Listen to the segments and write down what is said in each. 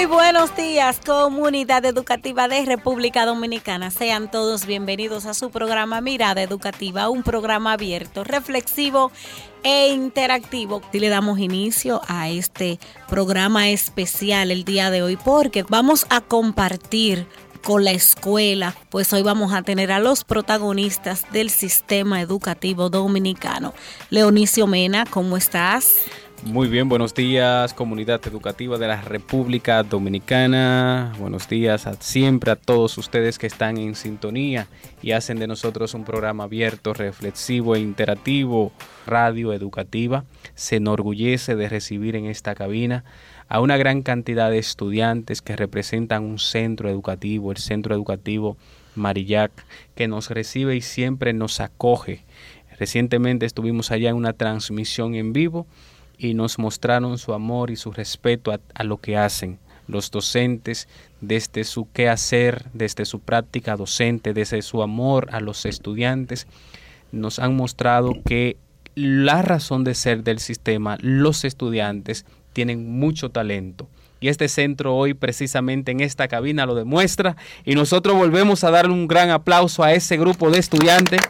Muy buenos días, comunidad educativa de República Dominicana. Sean todos bienvenidos a su programa Mirada Educativa, un programa abierto, reflexivo e interactivo. Y le damos inicio a este programa especial el día de hoy porque vamos a compartir con la escuela, pues hoy vamos a tener a los protagonistas del sistema educativo dominicano. Leonicio Mena, ¿cómo estás? Muy bien, buenos días comunidad educativa de la República Dominicana. Buenos días a siempre a todos ustedes que están en sintonía y hacen de nosotros un programa abierto, reflexivo e interactivo, radio educativa. Se enorgullece de recibir en esta cabina a una gran cantidad de estudiantes que representan un centro educativo, el Centro Educativo Marillac, que nos recibe y siempre nos acoge. Recientemente estuvimos allá en una transmisión en vivo y nos mostraron su amor y su respeto a, lo que hacen los docentes desde su quehacer, desde su práctica docente, desde su amor a los estudiantes, nos han mostrado que la razón de ser del sistema, los estudiantes tienen mucho talento. Y este centro hoy precisamente en esta cabina lo demuestra y nosotros volvemos a darle un gran aplauso a ese grupo de estudiantes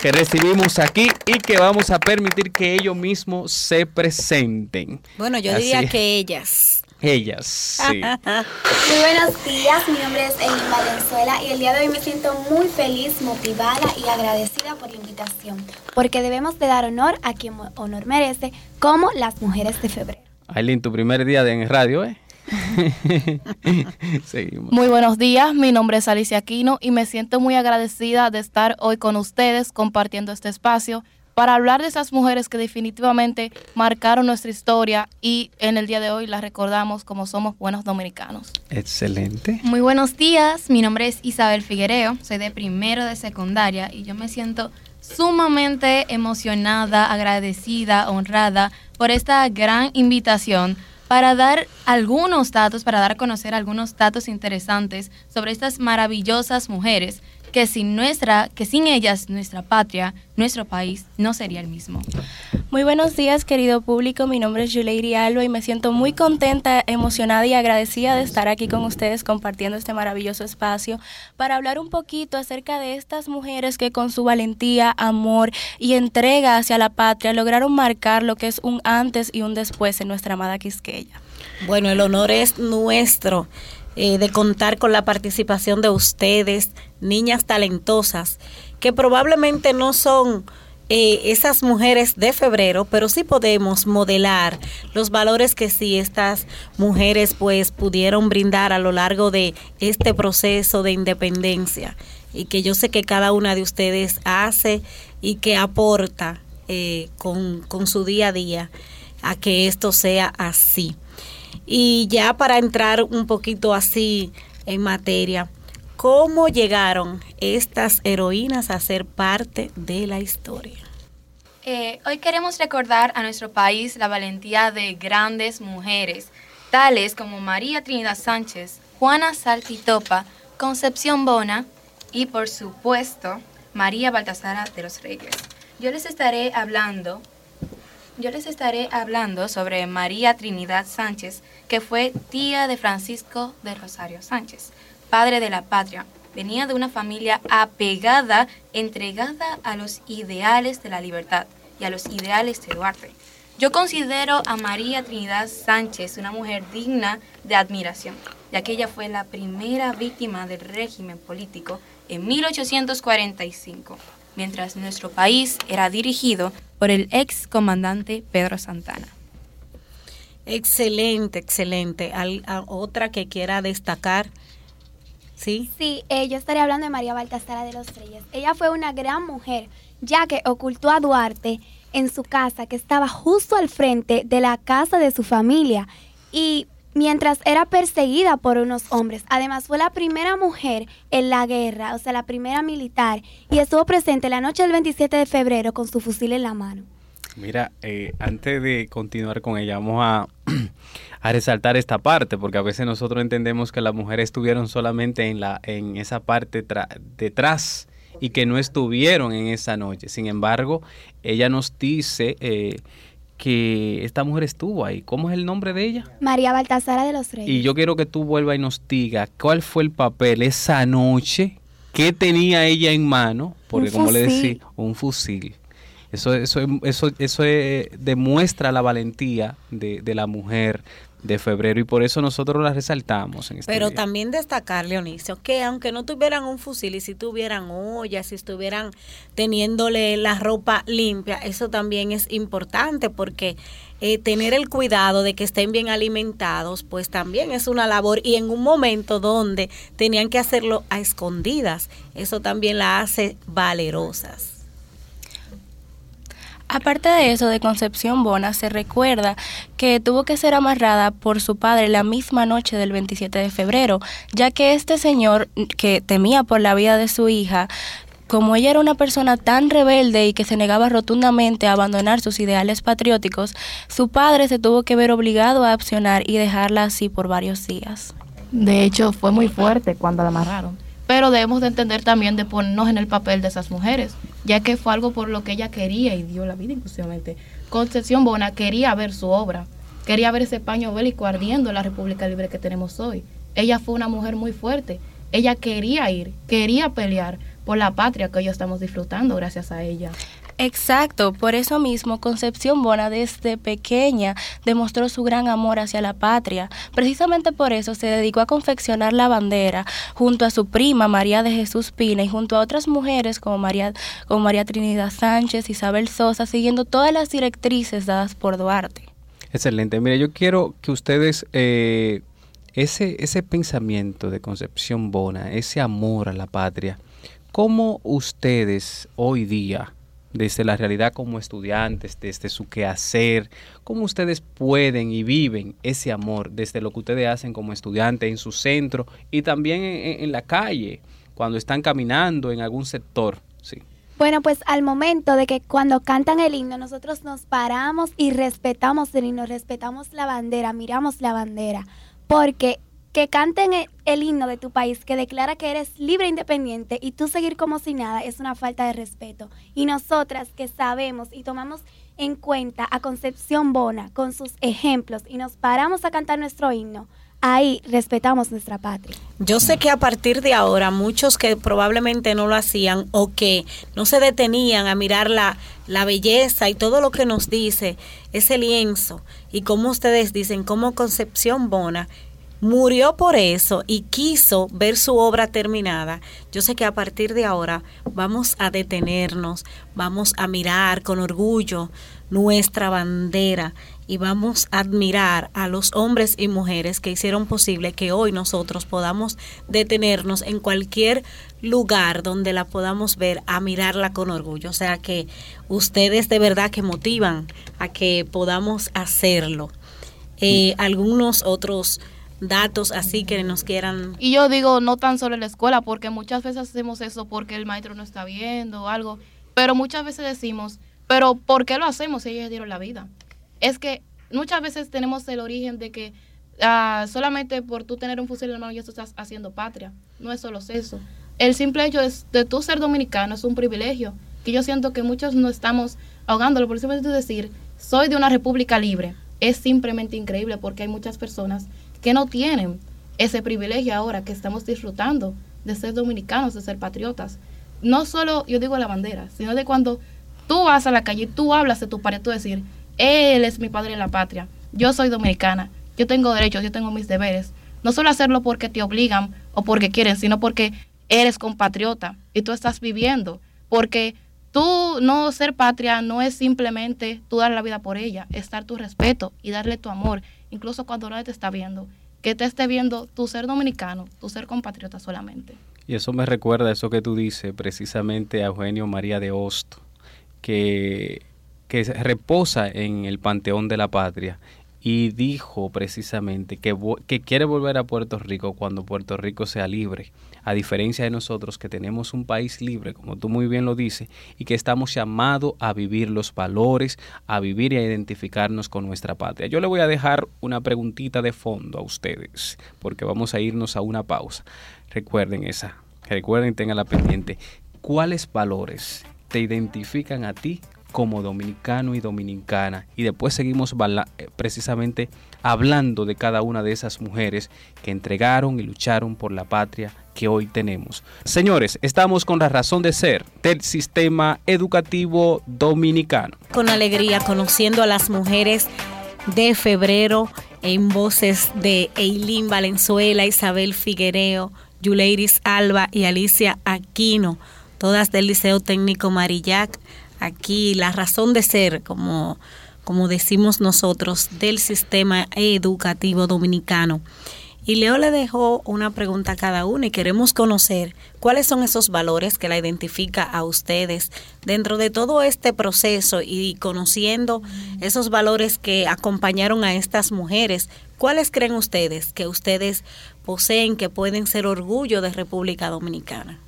que recibimos aquí y que vamos a permitir que ellos mismos se presenten. Bueno, yo diría que ellas. Ellas, sí. muy buenos días, mi nombre es Elin Valenzuela y el día de hoy me siento muy feliz, motivada y agradecida por la invitación, porque debemos de dar honor a quien honor merece, como las mujeres de febrero. Aileen, tu primer día en radio, ¿eh? Muy buenos días, mi nombre es Alicia Aquino y me siento muy agradecida de estar hoy con ustedes compartiendo este espacio para hablar de esas mujeres que definitivamente marcaron nuestra historia y en el día de hoy las recordamos como somos buenos dominicanos. Excelente. Muy buenos días, mi nombre es Isabel Figuereo, soy de primero de secundaria y yo me siento sumamente emocionada, agradecida, honrada por esta gran invitación para dar algunos datos, para dar a conocer algunos datos interesantes sobre estas maravillosas mujeres que sin nuestra, que sin ellas nuestra patria, nuestro país no sería el mismo. Muy buenos días, querido público. Mi nombre es Yuleiri Alba y me siento muy contenta, emocionada y agradecida de estar aquí con ustedes compartiendo este maravilloso espacio para hablar un poquito acerca de estas mujeres que con su valentía, amor y entrega hacia la patria lograron marcar lo que es un antes y un después en nuestra amada Quisqueya. Bueno, el honor es nuestro. Eh, de contar con la participación de ustedes, niñas talentosas, que probablemente no son eh, esas mujeres de febrero, pero sí podemos modelar los valores que sí estas mujeres pues pudieron brindar a lo largo de este proceso de independencia y que yo sé que cada una de ustedes hace y que aporta eh, con, con su día a día a que esto sea así. Y ya para entrar un poquito así en materia, ¿cómo llegaron estas heroínas a ser parte de la historia? Eh, hoy queremos recordar a nuestro país la valentía de grandes mujeres, tales como María Trinidad Sánchez, Juana Saltitopa, Concepción Bona y, por supuesto, María Baltasara de los Reyes. Yo les estaré hablando yo les estaré hablando sobre María Trinidad Sánchez, que fue tía de Francisco de Rosario Sánchez, padre de la patria. Venía de una familia apegada, entregada a los ideales de la libertad y a los ideales de Duarte. Yo considero a María Trinidad Sánchez una mujer digna de admiración, ya que ella fue la primera víctima del régimen político en 1845 mientras nuestro país era dirigido por el ex comandante Pedro Santana. Excelente, excelente. ¿Otra que quiera destacar? ¿Sí? Sí, eh, yo estaré hablando de María Baltasara de los Reyes. Ella fue una gran mujer, ya que ocultó a Duarte en su casa, que estaba justo al frente de la casa de su familia. Y mientras era perseguida por unos hombres. Además, fue la primera mujer en la guerra, o sea, la primera militar, y estuvo presente la noche del 27 de febrero con su fusil en la mano. Mira, eh, antes de continuar con ella, vamos a, resaltar esta parte, porque a veces nosotros entendemos que las mujeres estuvieron solamente en, la, en esa parte detrás y que no estuvieron en esa noche. Sin embargo, ella nos dice eh, que esta mujer estuvo ahí. ¿Cómo es el nombre de ella? María Baltasara de los Reyes. Y yo quiero que tú vuelvas y nos diga cuál fue el papel esa noche, qué tenía ella en mano, porque como le decía, un fusil. Eso, eso, eso, eso demuestra la valentía de, de la mujer, de febrero y por eso nosotros la resaltamos en este Pero también destacar, Leonicio, que aunque no tuvieran un fusil y si tuvieran ollas, si estuvieran teniéndole la ropa limpia, eso también es importante porque eh, tener el cuidado de que estén bien alimentados, pues también es una labor y en un momento donde tenían que hacerlo a escondidas, eso también la hace valerosas. Aparte de eso, de Concepción Bona se recuerda que tuvo que ser amarrada por su padre la misma noche del 27 de febrero, ya que este señor, que temía por la vida de su hija, como ella era una persona tan rebelde y que se negaba rotundamente a abandonar sus ideales patrióticos, su padre se tuvo que ver obligado a accionar y dejarla así por varios días. De hecho, fue muy fuerte cuando la amarraron pero debemos de entender también de ponernos en el papel de esas mujeres, ya que fue algo por lo que ella quería y dio la vida inclusivamente. Concepción Bona quería ver su obra, quería ver ese paño bélico ardiendo en la República Libre que tenemos hoy. Ella fue una mujer muy fuerte, ella quería ir, quería pelear por la patria que hoy estamos disfrutando gracias a ella. Exacto, por eso mismo Concepción Bona desde pequeña demostró su gran amor hacia la patria. Precisamente por eso se dedicó a confeccionar la bandera junto a su prima María de Jesús Pina y junto a otras mujeres como María, como María Trinidad Sánchez, Isabel Sosa, siguiendo todas las directrices dadas por Duarte. Excelente. Mire, yo quiero que ustedes eh, ese, ese pensamiento de Concepción Bona, ese amor a la patria, ¿cómo ustedes hoy día desde la realidad como estudiantes, desde su quehacer, cómo ustedes pueden y viven ese amor desde lo que ustedes hacen como estudiantes en su centro y también en, la calle, cuando están caminando en algún sector. Sí. Bueno, pues al momento de que cuando cantan el himno, nosotros nos paramos y respetamos el himno, respetamos la bandera, miramos la bandera, porque que canten e, el, himno de tu país que declara que eres libre e independiente y tú seguir como si nada es una falta de respeto. Y nosotras que sabemos y tomamos en cuenta a Concepción Bona con sus ejemplos y nos paramos a cantar nuestro himno, ahí respetamos nuestra patria. Yo sé que a partir de ahora muchos que probablemente no lo hacían o que no se detenían a mirar la, la belleza y todo lo que nos dice ese lienzo y como ustedes dicen, como Concepción Bona murió por eso y quiso ver su obra terminada, yo sé que a partir de ahora vamos a detenernos, vamos a mirar con orgullo nuestra bandera y vamos a admirar a los hombres y mujeres que hicieron posible que hoy nosotros podamos detenernos en cualquier lugar donde la podamos ver a mirarla con orgullo. O sea que ustedes de verdad que motivan a que podamos hacerlo. Eh, algunos otros datos así que nos quieran. Y yo digo, no tan solo en la escuela, porque muchas veces hacemos eso porque el maestro no está viendo o algo, pero muchas veces decimos, pero ¿por qué lo hacemos si ellos dieron la vida? Es que muchas veces tenemos el origen de que ah, solamente por tú tener un fusil en la mano ya tú estás haciendo patria. No es solo eso. El simple hecho de, de tú ser dominicano es un privilegio que yo siento que muchos no estamos ahogándolo. Por simplemente decir, soy de una república libre, es simplemente increíble porque hay muchas personas que no tienen ese privilegio ahora que estamos disfrutando de ser dominicanos, de ser patriotas. No solo, yo digo la bandera, sino de cuando tú vas a la calle y tú hablas de tu padre, tú decir, él es mi padre en la patria, yo soy dominicana, yo tengo derechos, yo tengo mis deberes. No solo hacerlo porque te obligan o porque quieren, sino porque eres compatriota y tú estás viviendo. Porque tú no ser patria no es simplemente tú dar la vida por ella, es dar tu respeto y darle tu amor incluso cuando nadie te está viendo, que te esté viendo tu ser dominicano, tu ser compatriota solamente. Y eso me recuerda eso que tú dices precisamente a Eugenio María de Hosto, que, que reposa en el Panteón de la Patria y dijo precisamente que, que, quiere volver a Puerto Rico cuando Puerto Rico sea libre, a diferencia de nosotros que tenemos un país libre, como tú muy bien lo dices, y que estamos llamados a vivir los valores, a vivir y a identificarnos con nuestra patria. Yo le voy a dejar una preguntita de fondo a ustedes, porque vamos a irnos a una pausa. Recuerden esa, recuerden, tengan la pendiente. ¿Cuáles valores te identifican a ti como dominicano y dominicana. Y después seguimos eh, precisamente hablando de cada una de esas mujeres que entregaron y lucharon por la patria que hoy tenemos. Señores, estamos con la razón de ser del sistema educativo dominicano. Con alegría, conociendo a las mujeres de febrero en voces de Eileen Valenzuela, Isabel Figuereo, Yuleiris Alba y Alicia Aquino, todas del Liceo Técnico Marillac aquí la razón de ser, como, como decimos nosotros, del sistema educativo dominicano. Y Leo le dejó una pregunta a cada uno y queremos conocer cuáles son esos valores que la identifica a ustedes dentro de todo este proceso y conociendo esos valores que acompañaron a estas mujeres. ¿Cuáles creen ustedes que ustedes poseen que pueden ser orgullo de República Dominicana?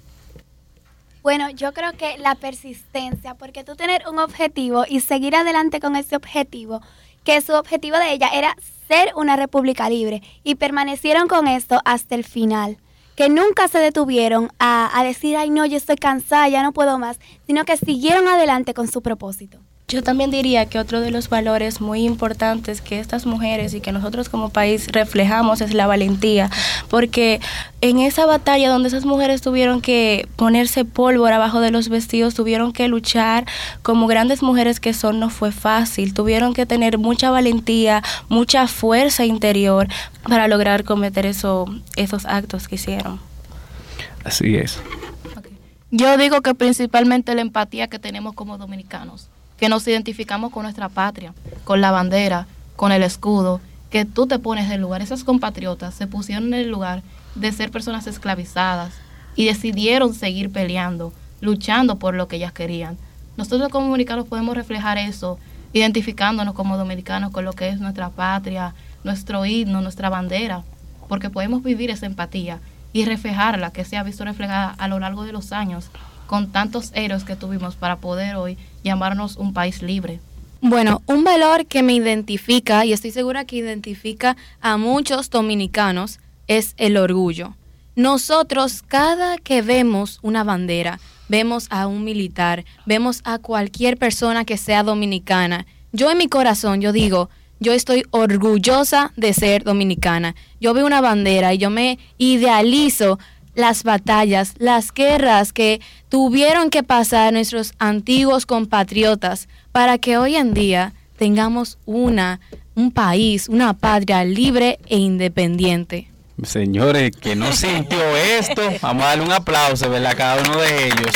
Bueno, yo creo que la persistencia, porque tú tener un objetivo y seguir adelante con ese objetivo, que su objetivo de ella era ser una república libre y permanecieron con esto hasta el final que nunca se detuvieron a, a, decir, ay no, yo estoy cansada, ya no puedo más, sino que siguieron adelante con su propósito. Yo también diría que otro de los valores muy importantes que estas mujeres y que nosotros como país reflejamos es la valentía, porque en esa batalla donde esas mujeres tuvieron que ponerse pólvora abajo de los vestidos, tuvieron que luchar como grandes mujeres que son, no fue fácil, tuvieron que tener mucha valentía, mucha fuerza interior para lograr cometer eso, esos actos que hicieron. Así es. Yo digo que principalmente la empatía que tenemos como dominicanos que nos identificamos con nuestra patria, con la bandera, con el escudo, que tú te pones en el lugar. Esos compatriotas se pusieron en el lugar de ser personas esclavizadas y decidieron seguir peleando, luchando por lo que ellas querían. Nosotros como dominicanos podemos reflejar eso, identificándonos como dominicanos con lo que es nuestra patria, nuestro himno, nuestra bandera, porque podemos vivir esa empatía y reflejarla, que se ha visto reflejada a lo largo de los años con tantos héroes que tuvimos para poder hoy llamarnos un país libre. Bueno, un valor que me identifica y estoy segura que identifica a muchos dominicanos es el orgullo. Nosotros cada que vemos una bandera, vemos a un militar, vemos a cualquier persona que sea dominicana, yo en mi corazón yo digo, yo estoy orgullosa de ser dominicana. Yo veo una bandera y yo me idealizo las batallas, las guerras que tuvieron que pasar nuestros antiguos compatriotas para que hoy en día tengamos una, un país, una patria libre e independiente. Señores, que no sintió esto, vamos a darle un aplauso. A cada uno de ellos.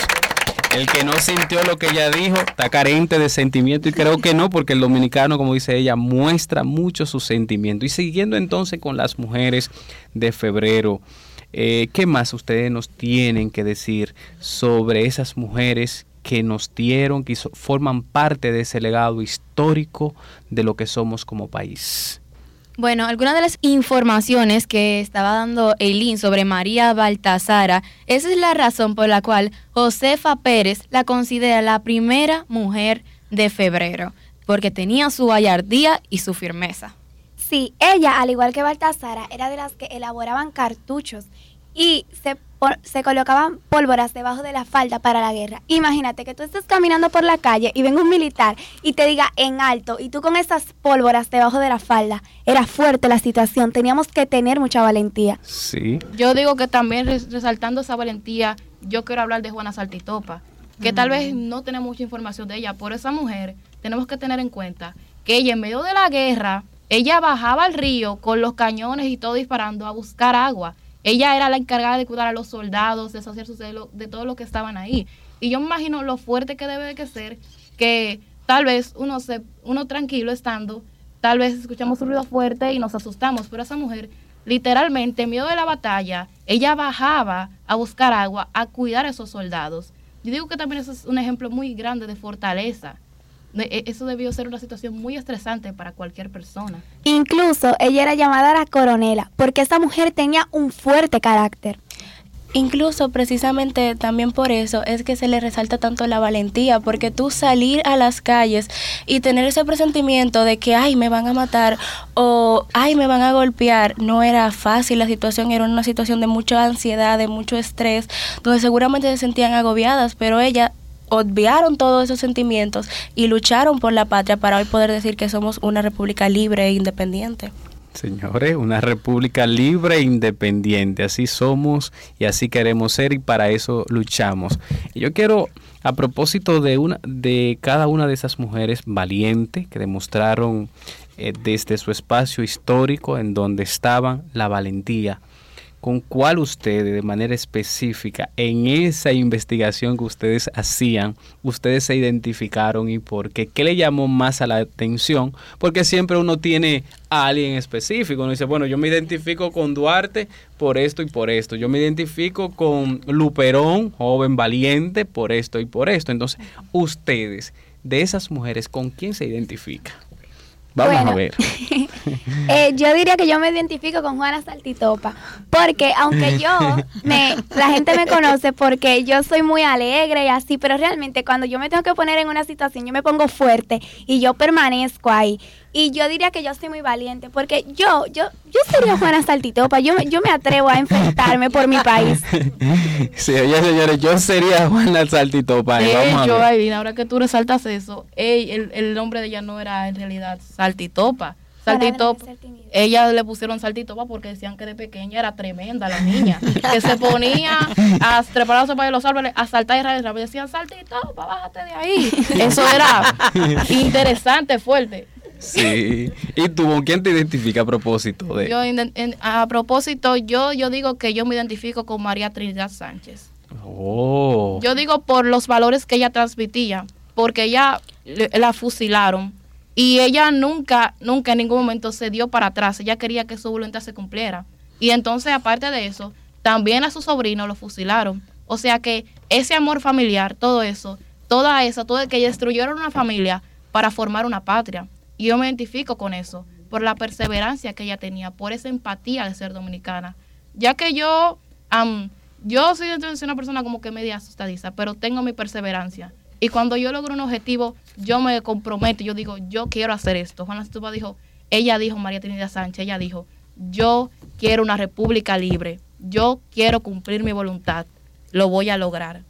El que no sintió lo que ella dijo está carente de sentimiento y creo que no, porque el dominicano, como dice ella, muestra mucho su sentimiento. Y siguiendo entonces con las mujeres de febrero, eh, ¿Qué más ustedes nos tienen que decir sobre esas mujeres que nos dieron, que forman parte de ese legado histórico de lo que somos como país? Bueno, algunas de las informaciones que estaba dando Eileen sobre María Baltasara, esa es la razón por la cual Josefa Pérez la considera la primera mujer de febrero, porque tenía su gallardía y su firmeza. Sí, ella, al igual que Baltasara, era de las que elaboraban cartuchos y se, se colocaban pólvoras debajo de la falda para la guerra. Imagínate que tú estés caminando por la calle y venga un militar y te diga en alto y tú con esas pólvoras debajo de la falda. Era fuerte la situación, teníamos que tener mucha valentía. Sí. Yo digo que también resaltando esa valentía, yo quiero hablar de Juana Saltitopa, que tal vez no tenemos mucha información de ella, por esa mujer tenemos que tener en cuenta que ella en medio de la guerra ella bajaba al río con los cañones y todo disparando a buscar agua. Ella era la encargada de cuidar a los soldados, de de, todo lo que estaban ahí. Y yo me imagino lo fuerte que debe de ser que tal vez uno, se, uno tranquilo estando, tal vez escuchamos un ruido fuerte y nos asustamos, pero esa mujer literalmente en medio de la batalla, ella bajaba a buscar agua, a cuidar a esos soldados. Yo digo que también eso es un ejemplo muy grande de fortaleza eso debió ser una situación muy estresante para cualquier persona. Incluso ella era llamada la coronela, porque esta mujer tenía un fuerte carácter. Incluso precisamente también por eso es que se le resalta tanto la valentía, porque tú salir a las calles y tener ese presentimiento de que, ay, me van a matar o, ay, me van a golpear, no era fácil, la situación era una situación de mucha ansiedad, de mucho estrés, donde seguramente se sentían agobiadas, pero ella obviaron todos esos sentimientos y lucharon por la patria para hoy poder decir que somos una república libre e independiente. Señores, una república libre e independiente. Así somos y así queremos ser y para eso luchamos. Yo quiero, a propósito de, una, de cada una de esas mujeres valientes que demostraron eh, desde su espacio histórico en donde estaban la valentía, con cuál ustedes de manera específica en esa investigación que ustedes hacían, ustedes se identificaron y por qué, qué le llamó más a la atención, porque siempre uno tiene a alguien específico, uno dice, bueno, yo me identifico con Duarte por esto y por esto, yo me identifico con Luperón, joven valiente, por esto y por esto, entonces ustedes, de esas mujeres, ¿con quién se identifica? Vamos a ver. eh, yo diría que yo me identifico con Juana Saltitopa, porque aunque yo, me, la gente me conoce porque yo soy muy alegre y así, pero realmente cuando yo me tengo que poner en una situación, yo me pongo fuerte y yo permanezco ahí. Y yo diría que yo soy muy valiente, porque yo, yo, yo sería Juana Saltitopa, yo, yo me atrevo a enfrentarme por mi país. Sí, oye señores, yo sería Juana Saltitopa. De hecho, ahora que tú resaltas eso, el, el nombre de ella no era en realidad Saltitopa. Saltitopa. Ella le pusieron saltitopa porque decían que de pequeña era tremenda la niña. que se ponía a treparse para los árboles, a saltar y rabiar. Decían saltitopa, bájate de ahí. Eso era interesante, fuerte. Sí. ¿Y tú con quién te identificas a propósito de? Yo, a propósito, yo, yo digo que yo me identifico con María Trinidad Sánchez. Oh. Yo digo por los valores que ella transmitía, porque ella la fusilaron y ella nunca, nunca en ningún momento se dio para atrás. Ella quería que su voluntad se cumpliera. Y entonces, aparte de eso, también a su sobrino lo fusilaron. O sea que ese amor familiar, todo eso, toda esa, todo que destruyeron una familia para formar una patria. Y yo me identifico con eso, por la perseverancia que ella tenía, por esa empatía de ser dominicana. Ya que yo, yo soy una persona como que media asustadiza, pero tengo mi perseverancia. Y cuando yo logro un objetivo, yo me comprometo, yo digo, yo quiero hacer esto. Juana Estupa dijo, ella dijo, María Trinidad Sánchez, ella dijo, yo quiero una república libre, yo quiero cumplir mi voluntad, lo voy a lograr.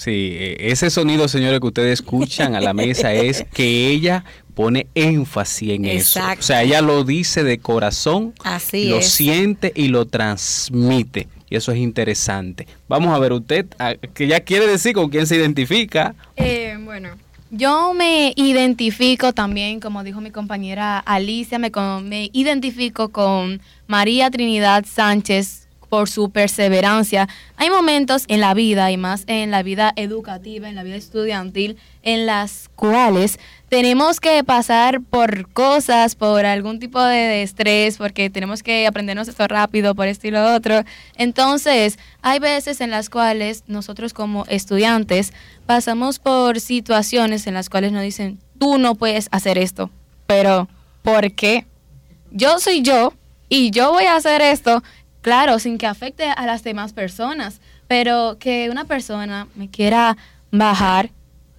Sí, e, ese sonido, señores, que ustedes escuchan a la mesa es que ella pone énfasis en eso. O sea, ella lo dice de corazón, Así lo siente y lo transmite. Y eso es interesante. Vamos a ver usted, que ya quiere decir con quién se identifica. Eh, bueno, yo me identifico también, como dijo mi compañera Alicia, me, me identifico con María Trinidad Sánchez por su perseverancia. Hay momentos en la vida y más en la vida educativa, en la vida estudiantil, en las cuales tenemos que pasar por cosas, por algún tipo de estrés, porque tenemos que aprendernos esto rápido, por esto y lo otro. Entonces, hay veces en las cuales nosotros como estudiantes pasamos por situaciones en las cuales nos dicen, tú no puedes hacer esto, pero ¿por qué? Yo soy yo y yo voy a hacer esto claro, sin que afecte a las demás personas, pero que una persona me quiera bajar,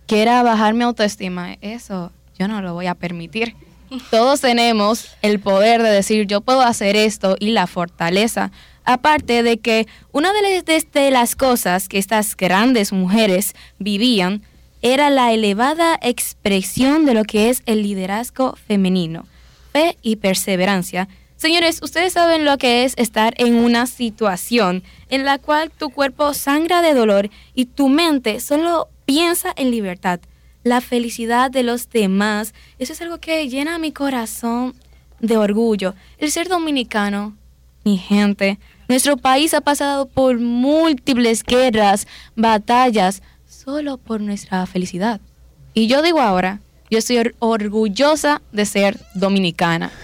quiera bajar mi autoestima, eso yo no lo voy a permitir. Todos tenemos el poder de decir yo puedo hacer esto y la fortaleza. Aparte de que una de las cosas que estas grandes mujeres vivían era la elevada expresión de lo que es el liderazgo femenino, fe y perseverancia, Señores, ustedes saben lo que es estar en una situación en la cual tu cuerpo sangra de dolor y tu mente solo piensa en libertad, la felicidad de los demás. Eso es algo que llena mi corazón de orgullo. El ser dominicano, mi gente, nuestro país ha pasado por múltiples guerras, batallas, solo por nuestra felicidad. Y yo digo ahora Yo estoy orgullosa de ser dominicana.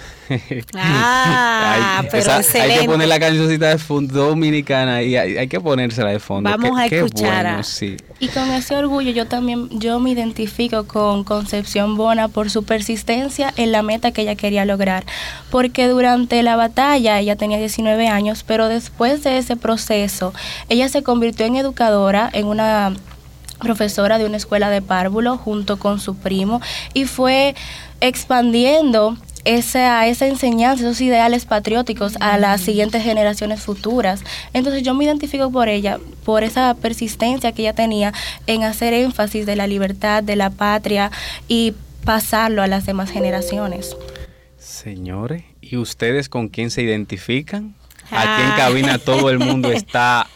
Ah, pero excelente. Hay que poner la cancioncita de fondo dominicana y hay, que ponérsela de fondo. Vamos a escuchar. Y con ese orgullo yo también yo me identifico con Concepción Bona por su persistencia en la meta que ella quería lograr, porque durante la batalla ella tenía 19 años, pero después de ese proceso ella se convirtió en educadora en una profesora de una escuela de párvulo junto con su primo y fue expandiendo esa, esa enseñanza, esos ideales patrióticos a las siguientes generaciones futuras. Entonces yo me identifico por ella, por esa persistencia que ella tenía en hacer énfasis de la libertad, de la patria y pasarlo a las demás generaciones. Señores, ¿y ustedes con quién se identifican? Aquí en cabina todo el mundo está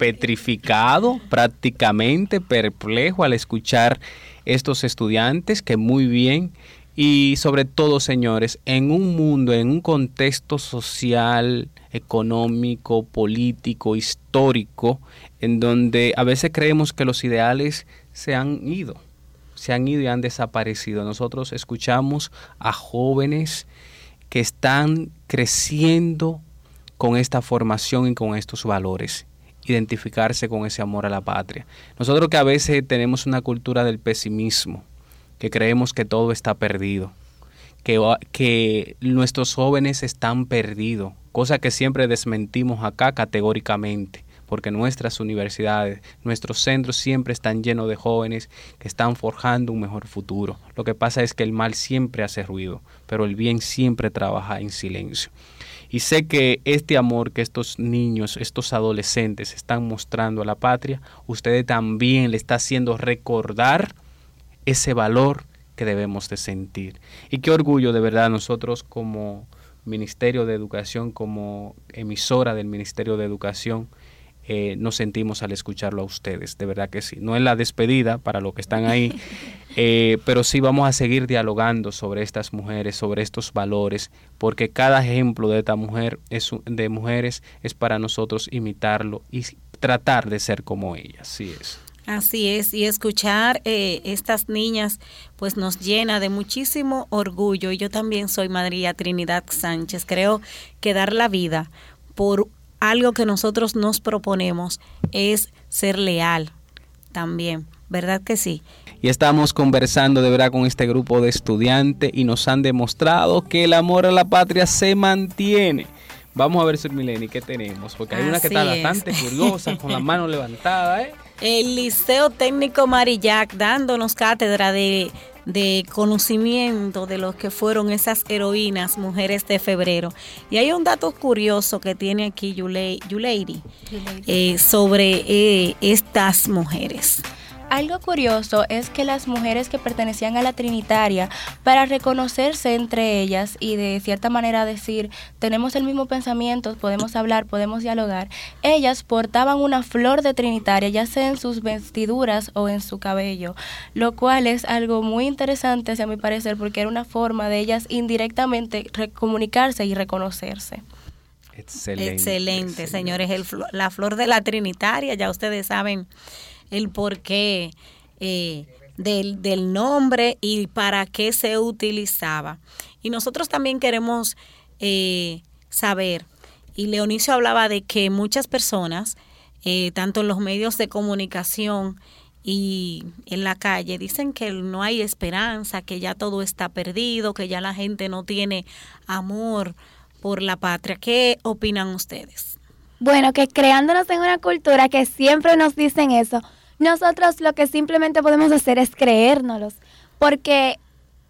petrificado, prácticamente perplejo al escuchar estos estudiantes que muy bien y sobre todo, señores, en un mundo, en un contexto social, económico, político, histórico, en donde a veces creemos que los ideales se han ido, se han ido y han desaparecido. Nosotros escuchamos a jóvenes que están creciendo con esta formación y con estos valores identificarse con ese amor a la patria. Nosotros que a veces tenemos una cultura del pesimismo, que creemos que todo está perdido, que, nuestros jóvenes están perdidos, cosa que siempre desmentimos acá categóricamente porque nuestras universidades, nuestros centros siempre están llenos de jóvenes que están forjando un mejor futuro. Lo que pasa es que el mal siempre hace ruido, pero el bien siempre trabaja en silencio. Y sé que este amor que estos niños, estos adolescentes están mostrando a la patria, usted también le está haciendo recordar ese valor que debemos de sentir. Y qué orgullo de verdad nosotros como Ministerio de Educación, como emisora del Ministerio de Educación, eh, nos sentimos al escucharlo a ustedes, de verdad que sí. No es la despedida para los que están ahí, eh, pero sí vamos a seguir dialogando sobre estas mujeres, sobre estos valores, porque cada ejemplo de esta mujer, es, de mujeres, es para nosotros imitarlo y tratar de ser como ellas, sí es. Así es, y escuchar eh, estas niñas pues nos llena de muchísimo orgullo. Yo también soy María Trinidad Sánchez. Creo que dar la vida por algo que nosotros nos proponemos es ser leal también, ¿verdad que sí? Y estamos conversando de verdad con este grupo de estudiantes y nos han demostrado que el amor a la patria se mantiene. Vamos a ver, Sir Mileni, ¿qué tenemos? Porque hay una que está bastante curiosa, con la mano levantada, ¿eh? El Liceo Técnico Marillac dándonos cátedra de de conocimiento de lo que fueron esas heroínas, mujeres de febrero. Y hay un dato curioso que tiene aquí Yuleiri eh, sobre eh, estas mujeres. Algo curioso es que las mujeres que pertenecían a la Trinitaria, para reconocerse entre ellas y de cierta manera decir, tenemos el mismo pensamiento, podemos hablar, podemos dialogar, ellas portaban una flor de Trinitaria, ya sea en sus vestiduras o en su cabello, lo cual es algo muy interesante, a mi parecer, porque era una forma de ellas indirectamente comunicarse y reconocerse. Excelente, excelente, señores. la flor de la Trinitaria, ya ustedes saben el porqué eh, del, del nombre y para qué se utilizaba. Y nosotros también queremos eh, saber, y Leonicio hablaba de que muchas personas, eh, tanto en los medios de comunicación y en la calle, dicen que no hay esperanza, que ya todo está perdido, que ya la gente no tiene amor por la patria. ¿Qué opinan ustedes? Bueno, que creándonos en una cultura que siempre nos dicen eso, nosotros lo que simplemente podemos hacer es creérnoslos. Porque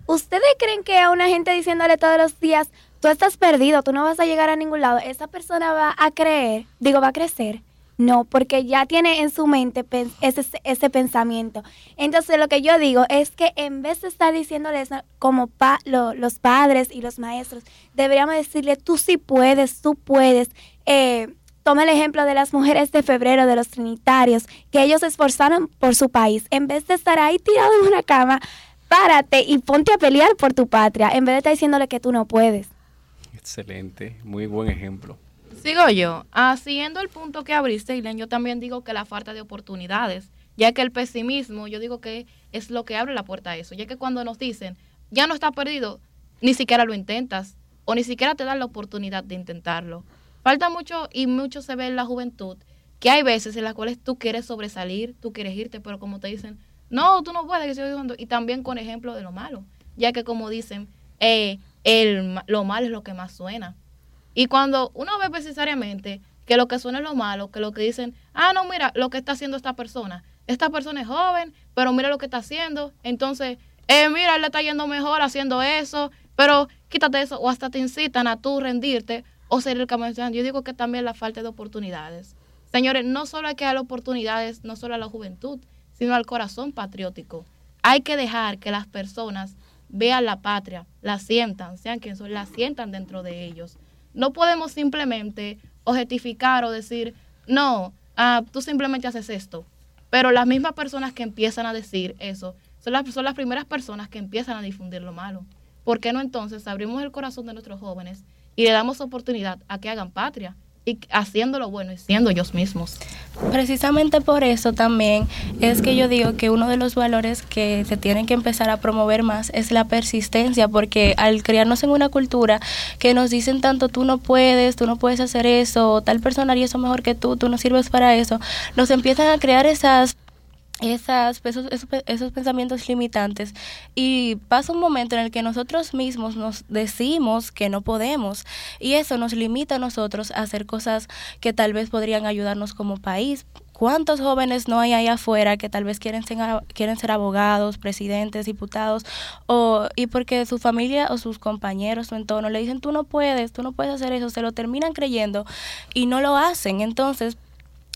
ustedes creen que a una gente diciéndole todos los días, tú estás perdido, tú no vas a llegar a ningún lado, esa persona va a creer, digo, va a crecer. No, porque ya tiene en su mente ese, ese pensamiento. Entonces lo que yo digo es que en vez de estar diciéndole eso como pa, los padres y los maestros, deberíamos decirle, tú sí puedes, tú puedes. Eh, Toma el ejemplo de las mujeres de febrero, de los trinitarios, que ellos se esforzaron por su país. En vez de estar ahí tirado en una cama, párate y ponte a pelear por tu patria, en vez de estar diciéndole que tú no puedes. Excelente, muy buen ejemplo. Sigo yo. Ah, siguiendo el punto que abriste, Ilen, yo también digo que la falta de oportunidades, ya que el pesimismo, yo digo que es lo que abre la puerta a eso, ya que cuando nos dicen, ya no está perdido, ni siquiera lo intentas o ni siquiera te dan la oportunidad de intentarlo. Falta mucho y mucho se ve en la juventud que hay veces en las cuales tú quieres sobresalir, tú quieres irte, pero como te dicen, no, tú no puedes, y también con ejemplo de lo malo, ya que como dicen, eh, el, lo malo es lo que más suena. Y cuando uno ve necesariamente que lo que suena es lo malo, que lo que dicen, ah, no, mira lo que está haciendo esta persona, esta persona es joven, pero mira lo que está haciendo, entonces, eh, mira, él le está yendo mejor haciendo eso, pero quítate eso, o hasta te incitan a tú rendirte o ser el camino. Yo digo que también la falta de oportunidades. Señores, no solo hay que dar oportunidades, no solo a la juventud, sino al corazón patriótico. Hay que dejar que las personas vean la patria, la sientan, sean quien son, la sientan dentro de ellos. No podemos simplemente objetificar o decir, no, ah, tú simplemente haces esto. Pero las mismas personas que empiezan a decir eso son las, son las primeras personas que empiezan a difundir lo malo. ¿Por qué no entonces abrimos el corazón de nuestros jóvenes y le damos oportunidad a que hagan patria? y haciendo lo bueno y siendo ellos mismos. Precisamente por eso también es que yo digo que uno de los valores que se tienen que empezar a promover más es la persistencia, porque al criarnos en una cultura que nos dicen tanto tú no puedes, tú no puedes hacer eso, tal persona haría eso mejor que tú, tú no sirves para eso, nos empiezan a crear esas esas, esos, esos, pensamientos limitantes y pasa un momento en el que nosotros mismos nos decimos que no podemos y eso nos limita a nosotros a hacer cosas que tal vez podrían ayudarnos como país. ¿Cuántos jóvenes no hay ahí afuera que tal vez quieren ser, quieren ser abogados, presidentes, diputados, o, y porque su familia o sus compañeros, su entorno le dicen, tú no puedes, tú no puedes hacer eso, se lo terminan creyendo y no lo hacen. Entonces,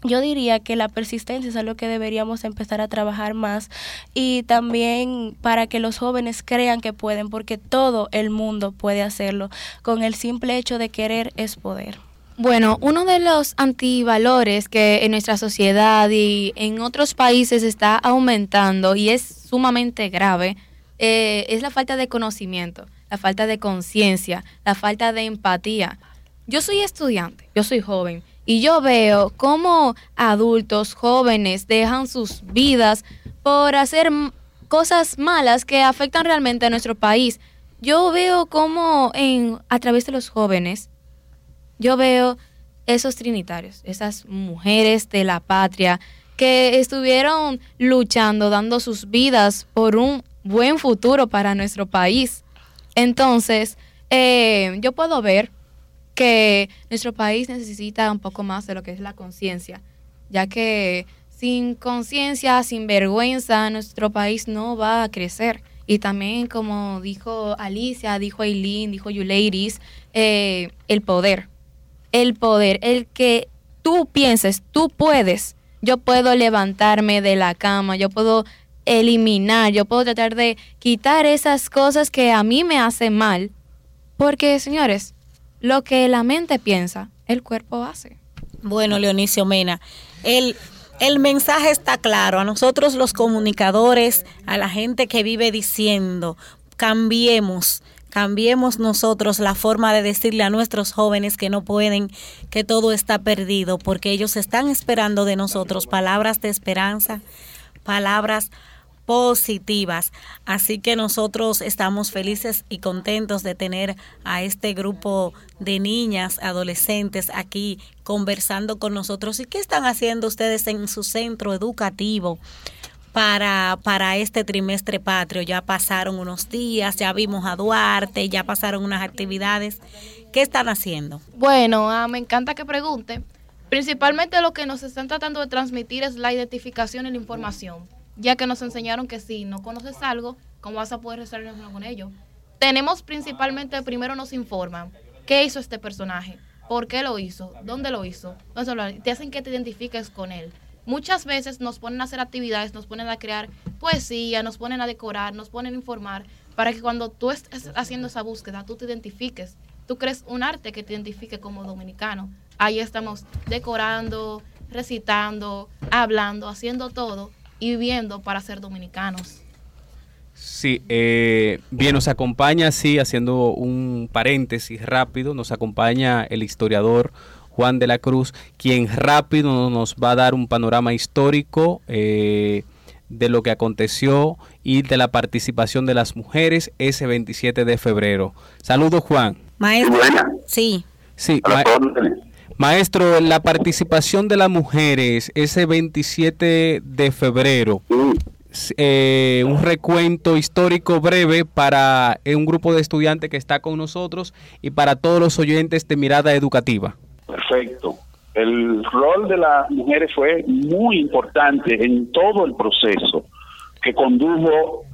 yo diría que la persistencia es algo que deberíamos empezar a trabajar más y también para que los jóvenes crean que pueden, porque todo el mundo puede hacerlo. Con el simple hecho de querer es poder. Bueno, uno de los antivalores que en nuestra sociedad y en otros países está aumentando y es sumamente grave eh, es la falta de conocimiento, la falta de conciencia, la falta de empatía. Yo soy estudiante, yo soy joven y yo veo cómo adultos jóvenes dejan sus vidas por hacer cosas malas que afectan realmente a nuestro país. Yo veo cómo en, a través de los jóvenes, yo veo esos trinitarios, esas mujeres de la patria que estuvieron luchando, dando sus vidas por un buen futuro para nuestro país. Entonces, eh, yo puedo ver que nuestro país necesita un poco más de lo que es la conciencia, ya que sin conciencia, sin vergüenza, nuestro país no va a crecer. Y también, como dijo Alicia, dijo Aileen, dijo Ladies, eh, el poder. El poder, el que tú pienses, tú puedes. Yo puedo levantarme de la cama, yo puedo eliminar, yo puedo tratar de quitar esas cosas que a mí me hacen mal. Porque, señores, lo que la mente piensa, el cuerpo hace. Bueno, Leonicio Mena, el, el mensaje está claro. A nosotros los comunicadores, a la gente que vive diciendo, cambiemos, cambiemos nosotros la forma de decirle a nuestros jóvenes que no pueden, que todo está perdido, porque ellos están esperando de nosotros palabras de esperanza, palabras positivas. Así que nosotros estamos felices y contentos de tener a este grupo de niñas, adolescentes aquí conversando con nosotros. ¿Y qué están haciendo ustedes en su centro educativo? Para, para este trimestre patrio. Ya pasaron unos días, ya vimos a Duarte, ya pasaron unas actividades. ¿Qué están haciendo? Bueno, ah, me encanta que pregunte. Principalmente lo que nos están tratando de transmitir es la identificación y la información ya que nos enseñaron que si no conoces algo, ¿cómo vas a poder relacionarnos con ello? Tenemos principalmente, primero nos informan qué hizo este personaje, por qué lo hizo, dónde lo hizo, te hacen que te identifiques con él. Muchas veces nos ponen a hacer actividades, nos ponen a crear poesía, nos ponen a decorar, nos ponen a informar, para que cuando tú estés haciendo esa búsqueda, tú te identifiques. Tú crees un arte que te identifique como dominicano. Ahí estamos decorando, recitando, hablando, haciendo todo y viviendo para ser dominicanos. Sí, eh, bien, nos acompaña, sí, haciendo un paréntesis rápido, nos acompaña el historiador Juan de la Cruz, quien rápido nos va a dar un panorama histórico eh, de lo que aconteció y de la participación de las mujeres ese 27 de febrero. Saludos, Juan. Maestro. Sí. Sí, ma maestro, la participación de las mujeres ese 27 de febrero. Eh, un recuento histórico breve para eh, un grupo de estudiantes que está con nosotros y para todos los oyentes de Mirada Educativa. Perfecto. El rol de las mujeres fue muy importante en todo el proceso que condujo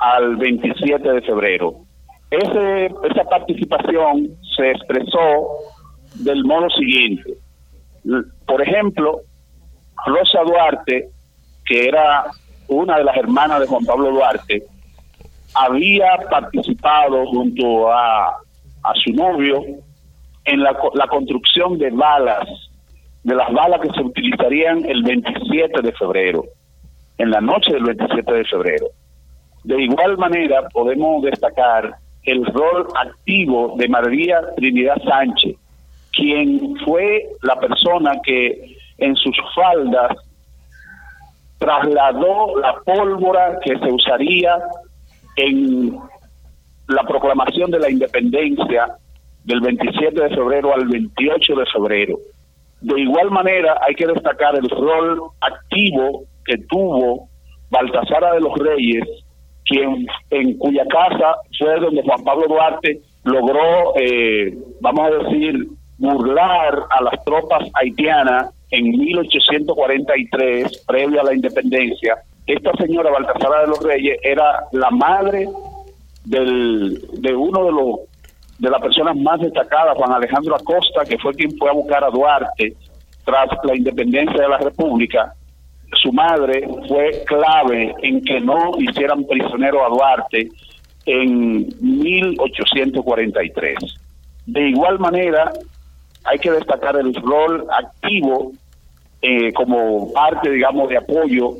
al 27 de febrero. Ese, esa participación se expresó del modo siguiente. Por ejemplo, Rosa Duarte, que era una de las hermanas de Juan Pablo Duarte, había participado junto a, a su novio en la, la construcción de balas, de las balas que se utilizarían el 27 de febrero, en la noche del 27 de febrero. De igual manera, podemos destacar el rol activo de María Trinidad Sánchez, quien fue la persona que en sus faldas trasladó la pólvora que se usaría en la proclamación de la independencia del 27 de febrero al 28 de febrero. De igual manera, hay que destacar el rol activo que tuvo Baltasara de los Reyes, quien en cuya casa fue donde Juan Pablo Duarte logró, eh, vamos a decir, burlar a las tropas haitianas en 1843, previo a la independencia, esta señora Baltasara de los Reyes era la madre del, de uno de los de las personas más destacadas, Juan Alejandro Acosta, que fue quien fue a buscar a Duarte tras la independencia de la República. Su madre fue clave en que no hicieran prisionero a Duarte en 1843. De igual manera, hay que destacar el rol activo eh, como parte, digamos, de apoyo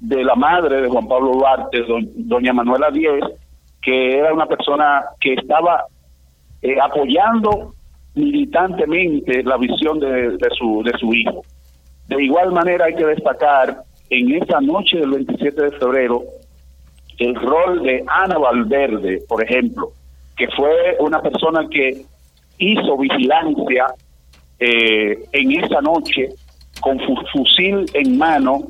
de la madre de Juan Pablo Duarte, doña Manuela Díez, que era una persona que estaba eh, apoyando militantemente la visión de, su, de su hijo. De igual manera hay que destacar en esa noche del 27 de febrero el rol de Ana Valverde, por ejemplo, que fue una persona que hizo vigilancia eh, en esa noche con fusil en mano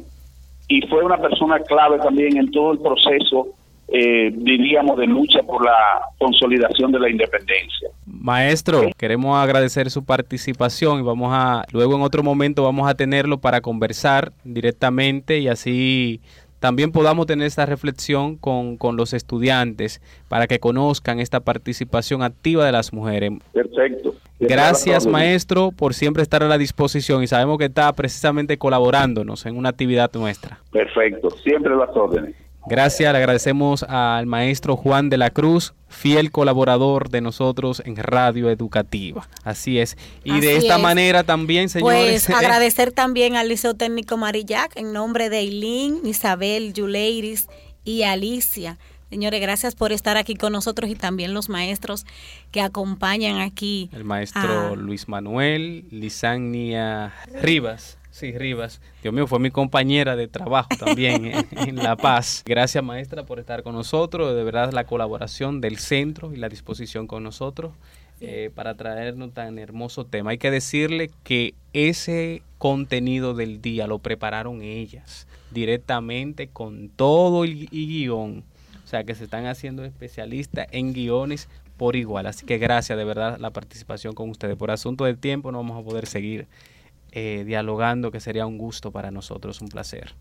y fue una persona clave también en todo el proceso, eh, diríamos, de lucha por la consolidación de la independencia. Maestro, queremos agradecer su participación y vamos a, luego en otro momento vamos a tenerlo para conversar directamente y así también podamos tener esta reflexión con, con, los estudiantes para que conozcan esta participación activa de las mujeres. Perfecto. Gracias, maestro, por siempre estar a la disposición y sabemos que está precisamente colaborándonos en una actividad nuestra. Perfecto, siempre las órdenes. Gracias, le agradecemos al maestro Juan de la Cruz, fiel colaborador de nosotros en Radio Educativa. Así es. Y de esta manera también, señores. Pues agradecer también al Liceo Técnico Marillac en nombre de Eileen, Isabel, Yuleiris y Alicia. Señores, gracias por estar aquí con nosotros y también los maestros que acompañan aquí. El maestro Luis Manuel, Lisania Rivas. Sí, Rivas. Dios mío, fue mi compañera de trabajo también en, La Paz. Gracias, maestra, por estar con nosotros. De verdad, la colaboración del centro y la disposición con nosotros eh, para traernos tan hermoso tema. Hay que decirle que ese contenido del día lo prepararon ellas directamente con todo el, guion. O sea, que se están haciendo especialistas en guiones por igual. Así que gracias de verdad la participación con ustedes. Por asunto del tiempo no vamos a poder seguir eh, dialogando, que sería un gusto para nosotros, un placer.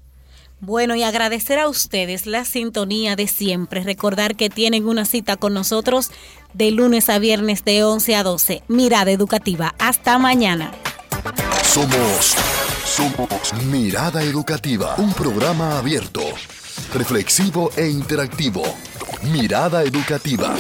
Bueno, y agradecer a ustedes la sintonía de siempre. Recordar que tienen una cita con nosotros de lunes a viernes de 11 a 12. Mirada Educativa. Hasta mañana. Somos, somos Mirada Educativa, un programa abierto, reflexivo e interactivo. Mirada Educativa.